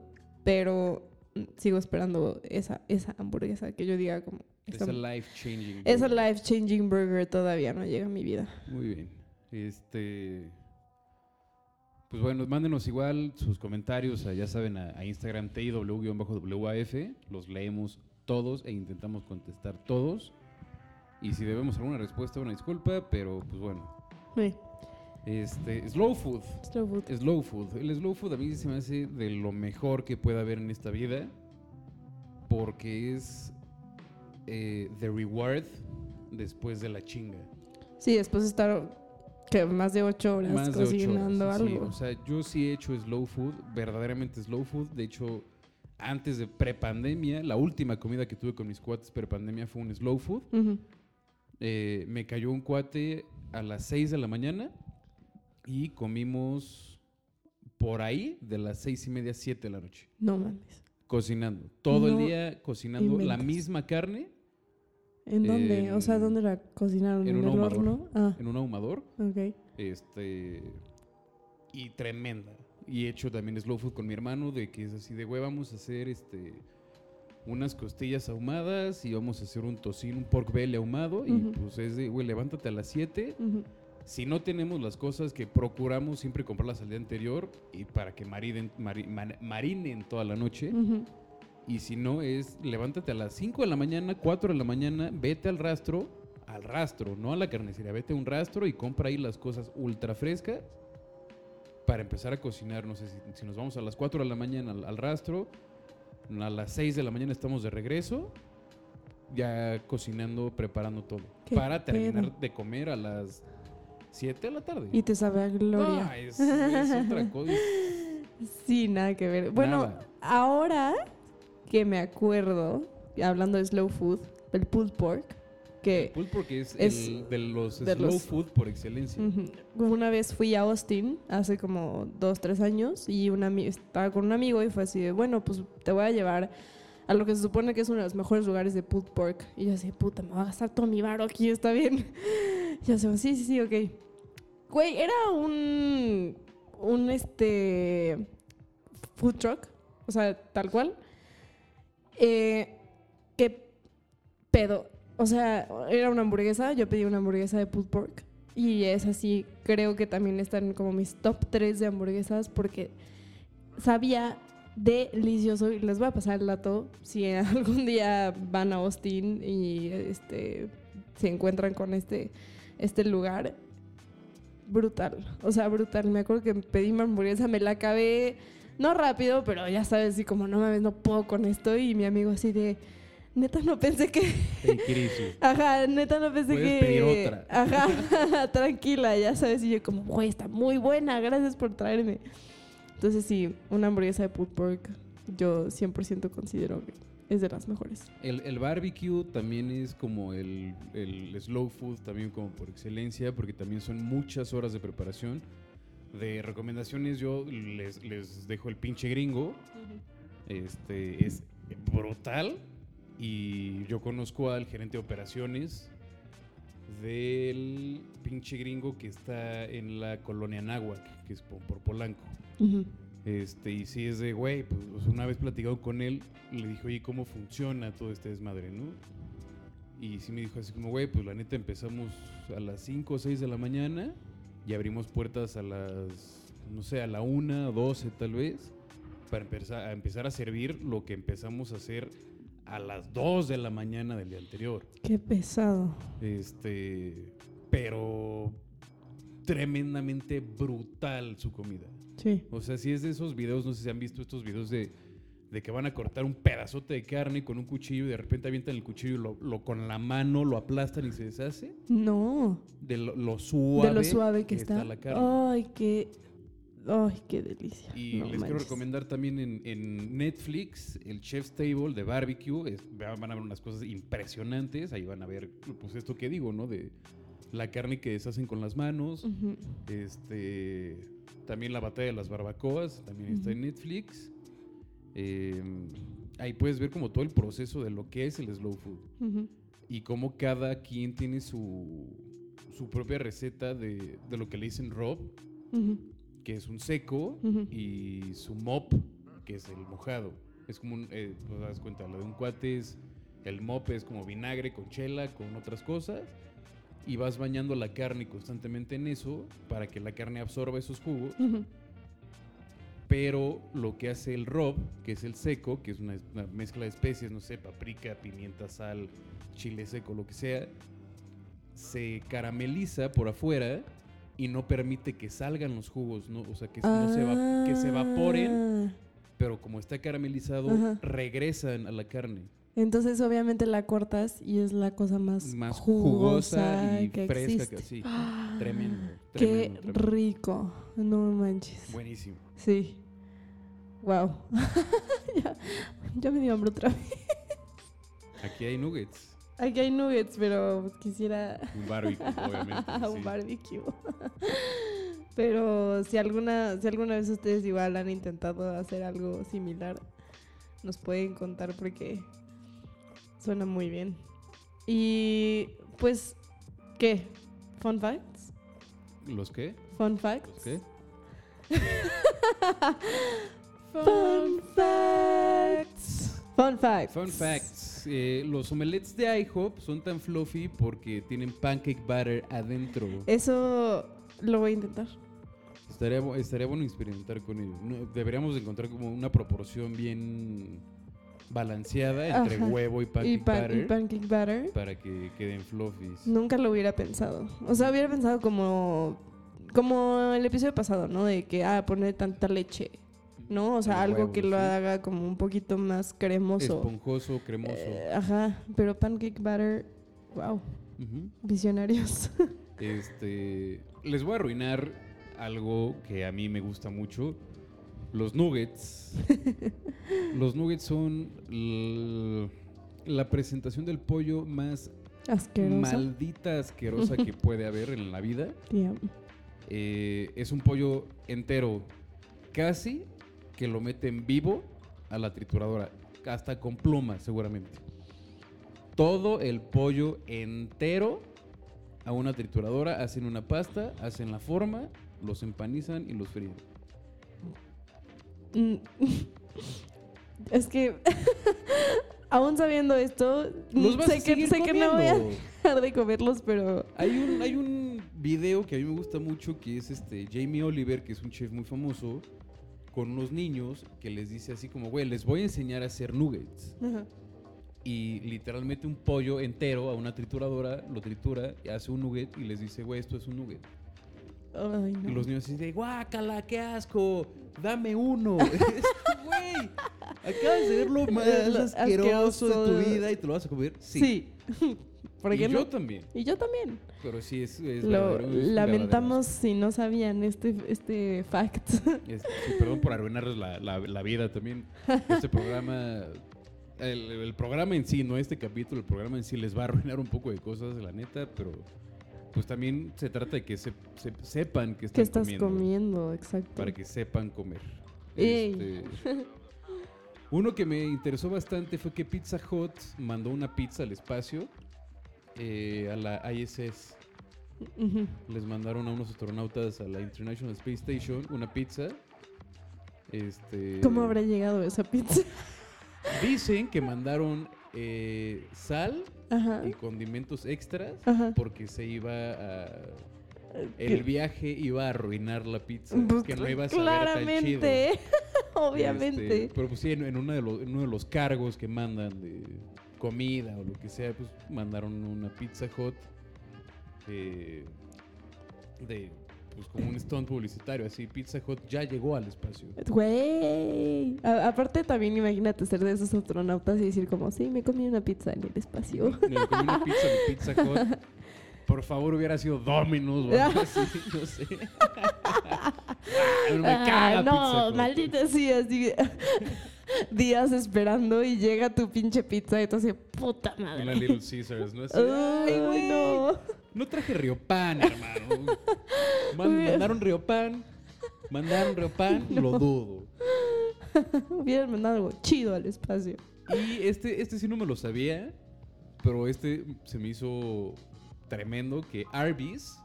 pero sigo esperando esa, esa hamburguesa que yo diga como... Esa life changing. esa life changing burger todavía no llega a mi vida. Muy bien. Este. Pues bueno, mándenos igual sus comentarios, a, ya saben, a, a Instagram TIW-WAF. Los leemos todos e intentamos contestar todos. Y si debemos alguna respuesta, una disculpa, pero pues bueno. Sí, Este, slow food. slow food. Slow food. El slow food a mí se me hace de lo mejor que pueda haber en esta vida. Porque es eh, the reward después de la chinga. Sí, después de estar Que más de ocho horas Más cocinando horas, sí, algo. o sea, yo sí he hecho slow food, verdaderamente slow food. De hecho, antes de prepandemia, la última comida que tuve con mis cuates prepandemia fue un slow food. Ujú. Eh, me cayó un cuate a las 6 de la mañana y comimos por ahí de las seis y media, 7 de la noche. No mames. Cocinando. Todo No el día cocinando la misma carne ¿En dónde? O sea, ¿dónde la cocinaron? en ¿En, un ahumador. horno? Ah, en un ahumador. ok. Este. Y tremenda. Y he hecho también slow food con mi hermano, de que es así de, güey, vamos a hacer este. Unas costillas ahumadas y vamos a hacer un tocino, un pork belly ahumado. Y Ujú. pues es de, güey, levántate a las 7. Ujú. Si no tenemos las cosas que procuramos siempre comprarlas al día anterior y para que mariden, mari- marinen toda la noche. Ujú. Y si no es, levántate a las 5 de la mañana, 4 de la mañana, vete al rastro, al rastro, no a la carnicería, vete a un rastro y compra ahí las cosas ultra frescas para empezar a cocinar. No sé si, si nos vamos a las 4 de la mañana al, al rastro, a las 6 de la mañana estamos de regreso, ya cocinando, preparando todo. ¿Qué Para terminar pedo? de comer a las 7 de la tarde. Y te sabe a gloria. Ah, es, es otra cosa. Sí, nada que ver. Bueno, Nada. ahora que me acuerdo, hablando de slow food, del pulled pork, que Pulled pork es, es el de los de slow los- food por excelencia. una vez fui a Austin hace como dos, tres años y un ami- estaba con un amigo y fue así de, bueno, pues te voy a llevar a lo que se supone que es uno de los mejores lugares de pulled pork. Y yo así, puta, me va a gastar todo mi varo aquí, está bien. Y yo así, sí, sí, sí, ok. Güey, era un, un, este, food truck, o sea, tal cual. Eh, ¿Qué pedo? O sea, era una hamburguesa, yo pedí una hamburguesa de pulled pork. Y es así, creo que también están como mis top 3 de hamburguesas porque sabía delicioso. Y les voy a pasar el dato si algún día van a Austin y este, se encuentran con este, este lugar. Brutal, o sea, brutal. Me acuerdo que pedí mi hamburguesa, me la acabé, no rápido, pero ya sabes, así como no mames, no puedo con esto. Y mi amigo así de, neta, no pensé que, it easy. Ajá, neta no pensé Puedes que. pedir otra. Ajá, tranquila, ya sabes. Y yo, como, güey, está muy buena, gracias por traerme. Entonces, sí, una hamburguesa de pulled pork, yo 100% considero que es de las mejores. El, el barbecue también es como el, el slow food, también como por excelencia, porque también son muchas horas de preparación. De recomendaciones yo les, les dejo el pinche gringo. Este es brutal. Y yo conozco al gerente de operaciones del pinche gringo que está en la colonia Náhuac, que es por, por Polanco. Ujú. Este, y si es de, güey, pues una vez platicado con él, le dije, oye, ¿cómo funciona todo este desmadre, no? Y sí me dijo así como, güey, pues la neta empezamos a las 5 o 6 de la mañana y abrimos puertas a las, no sé, a la 1, 12 tal vez, para empezar a, empezar a servir lo que empezamos a hacer a las 2 de la mañana del día anterior. Qué pesado. Este, pero tremendamente brutal su comida. Sí. O sea, si es de esos videos, no sé si han visto estos videos de, de que van a cortar un pedazote de carne con un cuchillo y de repente avientan el cuchillo y lo, lo- con la mano lo aplastan y se deshace. No. De lo, lo suave, de lo suave que, está. la carne. Ay, qué. Ay, qué delicia. Y No les quiero recomendar también en, en Netflix el Chef's Table de barbecue. Es- van a ver unas cosas impresionantes. Ahí van a ver, pues esto que digo, ¿no? De la carne que deshacen con las manos. Este, también la batalla de las barbacoas, también está en. Netflix. Eh, ahí puedes ver como todo el proceso de lo que es el slow food y cómo cada quien tiene su, su propia receta de, de lo que le dicen Rob. Que es un seco, y su mop, que es el mojado. Es como un, eh, pues das cuenta, lo de un cuate es, el mop es como vinagre con chela, con otras cosas, y vas bañando la carne constantemente en eso para que la carne absorba esos jugos. Pero lo que hace el rob, que es el seco, que es una, una mezcla de especies, no sé, paprika, pimienta, sal, chile seco, lo que sea, se carameliza por afuera y no permite que salgan los jugos, ¿no? O sea, que no se, va- que se evaporen, Ah. pero como está caramelizado, Ajá. regresan a la carne. Entonces, obviamente la cortas y es la cosa más, Más jugosa, y que fresca existe. que. ¡Ah! Tremendo. Qué tremendo, tremendo. rico. No manches. Buenísimo. Sí. Wow. ya, ya me dio hambre otra vez. Aquí hay nuggets. Aquí hay nuggets, pero quisiera Un barbecue, obviamente. un sí. barbecue. pero si alguna, si alguna vez ustedes igual han intentado hacer algo similar, nos pueden contar porque suena muy bien. Y pues, ¿qué? ¿Fun facts? ¿Los qué? ¿Fun facts? ¿Los qué? Fun facts. Fun facts. Fun facts. Eh, los omelets de IHOP son tan fluffy porque tienen pancake batter adentro. Eso lo voy a intentar. Estaría, estaría bueno experimentar con ello. No, deberíamos de encontrar como una proporción bien balanceada entre Ajá. huevo y pancake y, pan- y pancake batter. para que queden fluffies. Nunca lo hubiera pensado. O sea, hubiera pensado como como el episodio pasado, ¿no? De que ah, poner tanta leche, ¿no? O sea, algo huevo, que lo sí. haga como un poquito más cremoso. Esponjoso, cremoso. Eh, ajá, pero pancake batter, wow, visionarios. Este, les voy a arruinar algo que a mí me gusta mucho. Los nuggets. Los nuggets son la presentación del pollo más Asqueroso. maldita asquerosa que puede haber en la vida. Yeah. Eh, es un pollo entero, casi que lo meten vivo a la trituradora, hasta con plumas seguramente. Todo el pollo entero a una trituradora, hacen una pasta, hacen la forma, los empanizan y los fríen. Mm. Es que aún sabiendo esto, sé que, sé que no voy a dejar de comerlos, pero Hay un, hay un video que a mí me gusta mucho que es este Jamie Oliver, que es un chef muy famoso, con unos niños que les dice así como, güey, les voy a enseñar a hacer nuggets. Ajá. y literalmente un pollo entero a una trituradora, lo tritura, y hace un nugget y les dice, güey, esto es un nugget. Ay, no. Y los niños de, guácala, qué asco, dame uno. Güey, acabas de ver lo más lo asqueroso de asqueroso. tu vida y te lo vas a comer. Sí. Sí. ¿Por y yo también. Y yo también. Pero sí, es, es Lo es lamentamos si no sabían este, este fact. es- sí, perdón por arruinarles la, la- la vida también. Este programa, el, el programa en sí, no este capítulo, el programa en sí les va a arruinar un poco de cosas, la neta, pero pues también se trata de que se, se- sepan que están ¿Qué estás comiendo. comiendo? Exacto. para que sepan comer. Ey. Este, uno que me interesó bastante fue que Pizza Hut mandó una pizza al espacio eh, a la ISS. Les mandaron a unos astronautas a la International Space Station una pizza. Este, ¿Cómo habrá llegado esa pizza? Dicen que mandaron eh, sal Ajá. y condimentos extras Ajá. porque se iba a... ¿Qué? El viaje iba a arruinar la pizza. Pues, que no iba a saber tan chido. Claramente. Obviamente. Este, pero pues sí, en, en uno de los, en uno de los cargos que mandan de comida o lo que sea, pues mandaron una pizza hot eh, de pues como un stunt publicitario, así Pizza Hut ya llegó al espacio. Güey. Aparte también imagínate ser de esos astronautas y decir como, sí, me comí una pizza en el espacio. Me comí una pizza de Pizza Hut. Por favor, hubiera sido Domino's o algo así, no sé. No me caga Ah, Pizza no, Hut. maldita sí, así días esperando y llega tu pinche pizza y tú así, puta Una madre. Little Caesars, ¿no? Así, Ay, "Ay, güey, no. No traje Riopan, hermano. Man- mandaron Riopan. Mandaron Riopan, lo dudo. Hubieran mandado algo chido al espacio. Y este, este sí no me lo sabía, pero este se me hizo tremendo que Arby's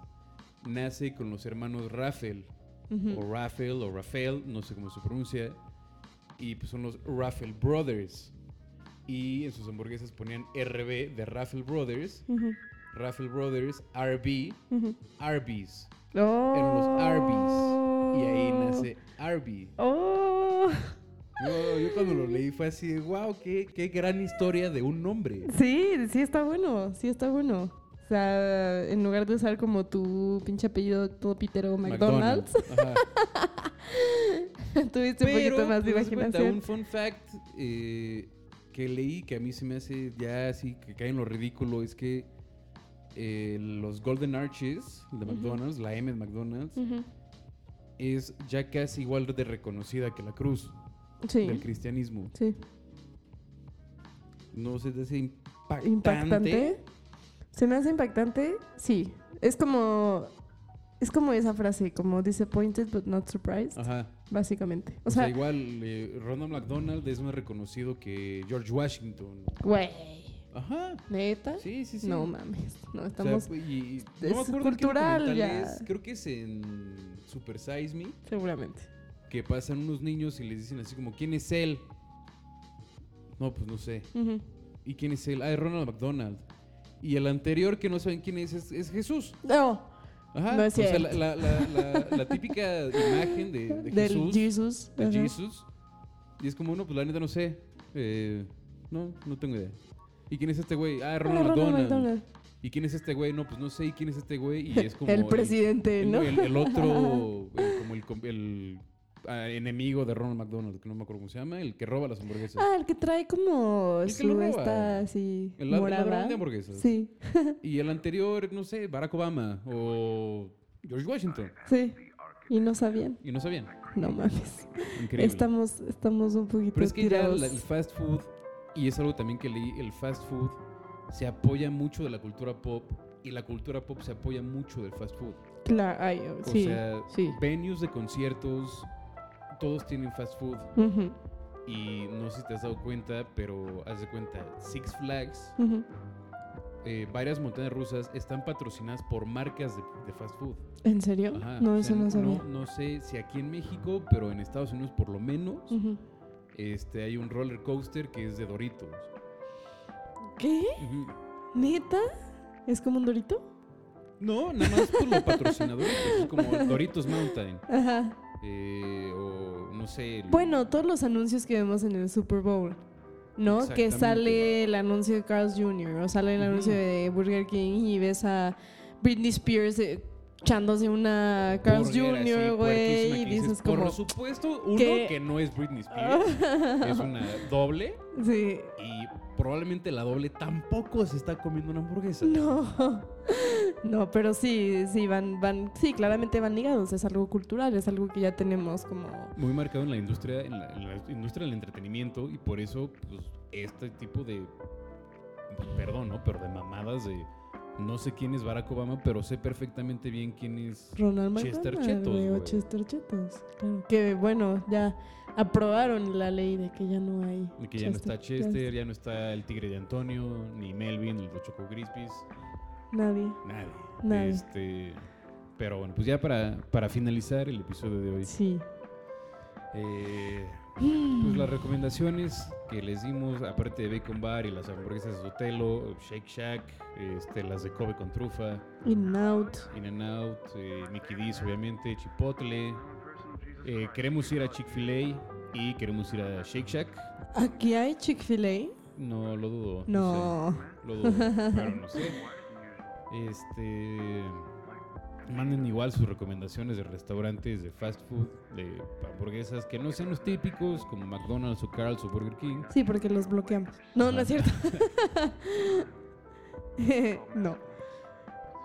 nace con los hermanos Raffel, Ujú. o Raffel, o Rafael, no sé cómo se pronuncia, y pues son los Raffel Brothers. Y en sus hamburguesas ponían RB de Raffel Brothers, Ujú, Raffel Brothers, RB, ujú. Arby's. Oh. Eran los Arby's. Y ahí nace Arby. Oh. Yo, yo cuando lo leí fue así wow, qué, qué gran historia de un nombre. Sí, sí está bueno, sí está bueno. O sea, en lugar de usar como tu pinche apellido todo pitero McDonald's, Ajá. tuviste un poquito más de pues, cuenta, imaginación. un fun fact, eh, que leí que a mí se me hace ya así que cae en lo ridículo es que eh, los Golden Arches de. McDonald's, la M de McDonald's, es ya casi igual de reconocida que la cruz Sí. del cristianismo. Sí. No se te hace impactante. Impactante. ¿Se me hace impactante? Sí. Es como. Es como esa frase, como disappointed but not surprised, Ajá. Básicamente. O, O sea, sea, igual eh, Ronald McDonald es más reconocido que George Washington. güey. Ajá. ¿Neta? Sí, sí, sí. No mames. No, O sea, estamos. y- y- es no me acuerdo en qué cultural, ya. es, Creo que es en Super Size Me. Seguramente. Que pasan unos niños y les dicen así como, ¿quién es él? No, pues no sé. ¿Y quién es él? Ah, es Ronald McDonald. Y el anterior que no saben quién es es, es Jesús. No, Ajá. No es o sea, la, la- la- la- la típica imagen de, de del Jesús. Jesus. de. Jesus. Y es como, no, pues la neta no sé. Eh, no, no tengo idea. ¿Y quién es este güey? Ah, Ah, Ronald, Ronald McDonald. McDonald. ¿Y quién es este güey? No, pues no sé. ¿Y quién es este güey? Y es como... el presidente, el, ¿no? el- el otro, el- como el, enemigo de Ronald McDonald, que no me acuerdo cómo se llama, el que roba las hamburguesas. ah, el que trae como El que su esta así el, lad- el ladrón de hamburguesas. Sí, Y el anterior, no sé, Barack Obama o George Washington. sí. Y no sabían. Y no sabían. No mames. Increíble. Estamos, estamos un poquito Pero es que ya tirados. el fast food, y es algo también que leí, el fast food se apoya mucho de la cultura pop y la cultura pop se apoya mucho del fast food. Claro, ay, O sí, sea, sí. venues de conciertos, todos tienen fast food. Y no sé si te has dado cuenta, pero haz de cuenta, Six Flags, eh, varias montañas rusas están patrocinadas por marcas de, de fast food. ¿En serio? Ajá, no, o eso no sabía. No, sé si aquí en México, pero en Estados Unidos por lo menos, este, hay un roller coaster que es de Doritos. ¿Qué? ¿Neta? ¿Es como un dorito? No, nada más por lo patrocinador, es como Doritos Mountain. Ajá. Eh, o no sé. el- Bueno, todos los anuncios que vemos en el Super Bowl, ¿no? Que sale el anuncio de Carl's Jr. o sale el anuncio de Burger King y ves a Britney Spears eh, echándose una Carl's Jr., güey, y dices, dices como... Por supuesto, uno que- que no es Britney Spears, es una doble. Sí. Y probablemente la doble tampoco se está comiendo una hamburguesa. No, no, pero sí, sí, van, van, sí, claramente van ligados, es algo cultural, es algo que ya tenemos como... Muy marcado en la industria, en la, en la industria del entretenimiento y por eso, pues, este tipo de, pues, perdón, ¿no? Pero de mamadas de, no sé quién es Barack Obama, pero sé perfectamente bien quién es. Ronald Chester McDonald, Chetos. Chester Chetos, claro. Que bueno, ya aprobaron la ley de que ya no hay de que ya no está Chester, ya no está el tigre de Antonio, ni Melvin, el de Choco Crispies, Nadie. nadie. Nadie. Este, pero bueno, pues ya para, para finalizar el episodio de hoy, Sí. eh. Pues las recomendaciones que les dimos, aparte de Bacon Bar y las hamburguesas de Sotelo, Shake Shack, este, las de Kobe con trufa, In and out. In and Out, eh, Mickey D's obviamente, Chipotle. Eh, queremos ir a Chick-fil-A y queremos ir a Shake Shack. Aquí hay Chick-fil-A. No lo dudo. No. sé, lo dudo, pero no sé. Este. Manden igual sus recomendaciones de restaurantes de fast food, de hamburguesas que no sean los típicos como McDonald's o Carl's o Burger King. Sí, porque los bloqueamos. No, no es cierto. no.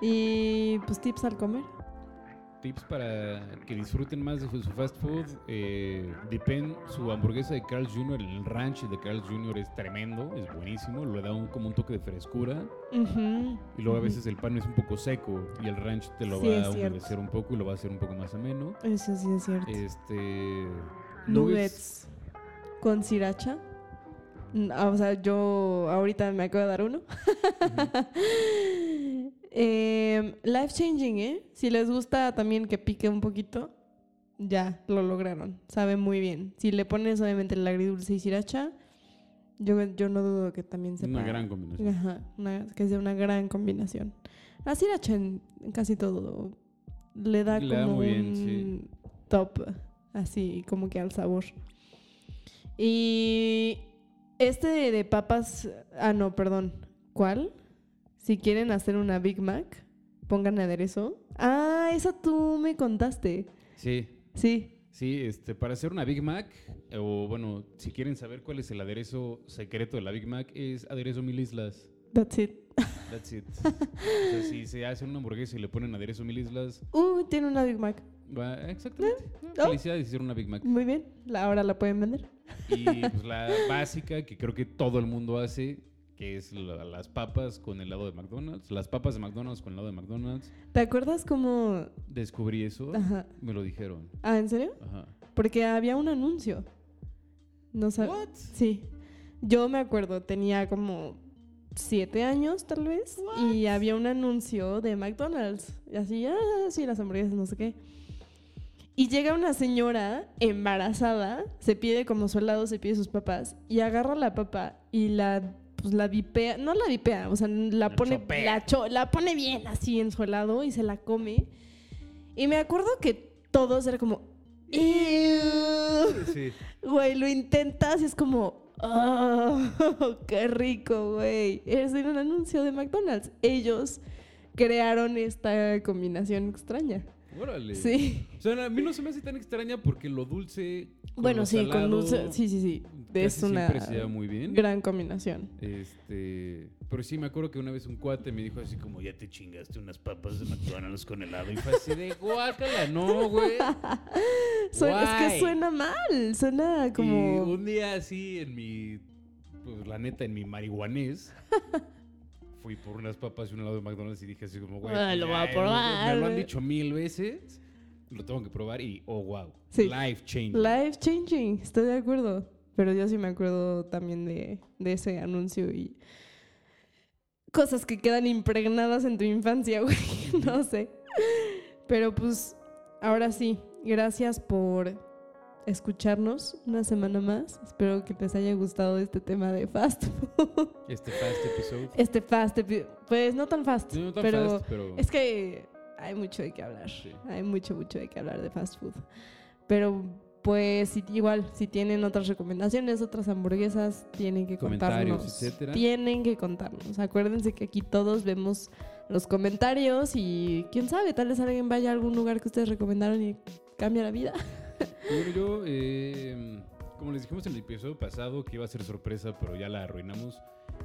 Y pues tips al comer. Tips para que disfruten más de su fast food. Eh, Depend, su hamburguesa de Carl's Jr., el ranch de Carl's Jr. es tremendo, es buenísimo, le da un, como un toque de frescura. Y luego a veces el pan es un poco seco y el ranch te lo Sí, va a humedecer un poco y lo va a hacer un poco más ameno. Eso sí es cierto. Este. Nuggets con sriracha. Mm, ah, O sea, yo ahorita me acabo de dar uno. Eh, life changing, ¿eh? Si les gusta también que pique un poquito, ya lo lograron. Sabe muy bien. Si le pones obviamente el agridulce y sriracha, yo, yo no dudo que también sepa. Una gran combinación. Ajá, una- que sea una gran combinación. La sriracha en, en casi todo le da Le da como bien, un sí. top, así como que al sabor. Y este de, de papas, ah no, perdón, ¿cuál? Si quieren hacer una Big Mac, pongan aderezo. Ah, eso tú me contaste. Sí, Sí, Sí, este, para hacer una Big Mac, o bueno, si quieren saber cuál es el aderezo secreto de la Big Mac, es aderezo mil islas. That's it. That's it. o sea, si se hace una hamburguesa y le ponen aderezo mil islas, Uh, tiene una Big Mac. va, exactamente. Oh. Felicidades, hicieron una Big Mac. Muy bien. Ahora la pueden vender. Y pues la básica que creo que todo el mundo hace, que es la- las papas con helado de McDonald's. Las papas de McDonald's con helado de McDonald's. ¿Te acuerdas cómo... Descubrí eso, Ajá. me lo dijeron. Ah, ¿en serio? Ajá. Porque había un anuncio. No. What? Sí. Yo me acuerdo, tenía como siete años tal vez. Y había un anuncio de McDonald's. Y así, ah, sí, las hamburguesas, no sé qué. Y llega una señora embarazada, se pide como su helado, se pide sus papas, y agarra la papa y la, pues la vipea, no la vipea, o sea, la, La pone, la, cho- la pone bien así en su helado y se la come. Y me acuerdo que todos era como. Sí. Güey, lo intentas y es como, oh, qué rico, güey. Es en un anuncio de McDonald's. Ellos crearon esta combinación extraña. Órale. Sí. O sea, a mí no se me hace tan extraña porque lo dulce. con Bueno, lo sí, con dulce. Sí, sí, sí. Es una muy bien. gran combinación. Este, pero sí me acuerdo que una vez un cuate me dijo así como, ya te chingaste unas papas de McDonald's con helado. Y fue así de, guácala, no, güey. Suena- es que suena mal. Suena Y como. un día así en mi, pues la neta, en mi marihuanés, fui por unas papas y un helado de McDonald's y dije así como, güey, Ah, lo voy a probar, Me lo han dicho mil veces, lo tengo que probar y, oh, wow, Sí. life changing. Life changing. Estoy de acuerdo. Pero yo sí me acuerdo también de, de ese anuncio y. Cosas que quedan impregnadas en tu infancia, güey. No sé. Pero pues, ahora sí. Gracias por escucharnos una semana más. Espero que les haya gustado este tema de fast food. Este fast episode. Este fast, epi- pues no tan fast, No tan pero fast, pero... es que hay mucho de qué hablar. Sí. Hay mucho, mucho de qué hablar de fast food. Pero pues igual, si tienen otras recomendaciones, otras hamburguesas, tienen que contarnos. etcétera. Tienen que contarnos. Acuérdense que aquí todos vemos los comentarios y quién sabe, tal vez alguien vaya a algún lugar que ustedes recomendaron y cambia la vida. Bueno, yo, eh, como les dijimos en el episodio pasado, que iba a ser sorpresa, pero ya la arruinamos.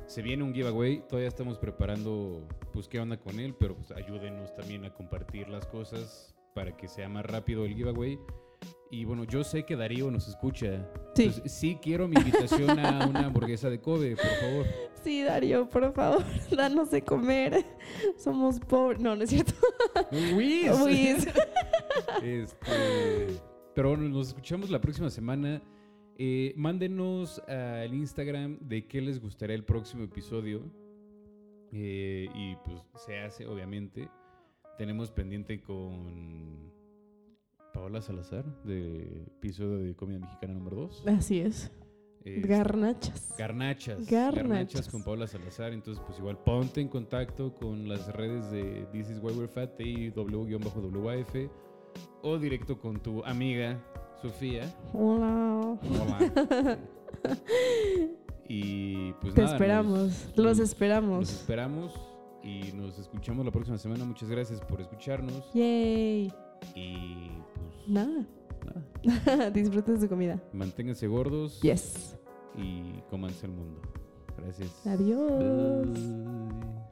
Se viene un giveaway, todavía estamos preparando, pues, qué onda con él, pero pues ayúdenos también a compartir las cosas para que sea más rápido el giveaway. Y bueno, yo sé que Darío nos escucha. Sí. Entonces, sí quiero mi invitación a una hamburguesa de Kobe, por favor. Sí, Darío, por favor, danos de comer. Somos pobres. No, no es cierto. Whiz. Whiz. Este, pero bueno, nos escuchamos la próxima semana. Eh, mándenos al Instagram de qué les gustaría el próximo episodio. Eh, y pues se hace, obviamente. Tenemos pendiente con Paola Salazar, de episodio de Comida Mexicana número 2. Así es. Garnachas. Garnachas. Garnachas. con Paola Salazar. Entonces, pues igual ponte en contacto con las redes de This is Why We're Fat, TIW-WAF, o directo con tu amiga Sofía. Hola. Hola. y pues Te nada, esperamos. nos- Los nos- esperamos. Los esperamos y nos escuchamos la próxima semana. Muchas gracias por escucharnos. Yay. Y pues Nada. nada, Disfruten su comida. manténganse gordos Yes. y cómanse el mundo. Gracias. Adiós. Bye.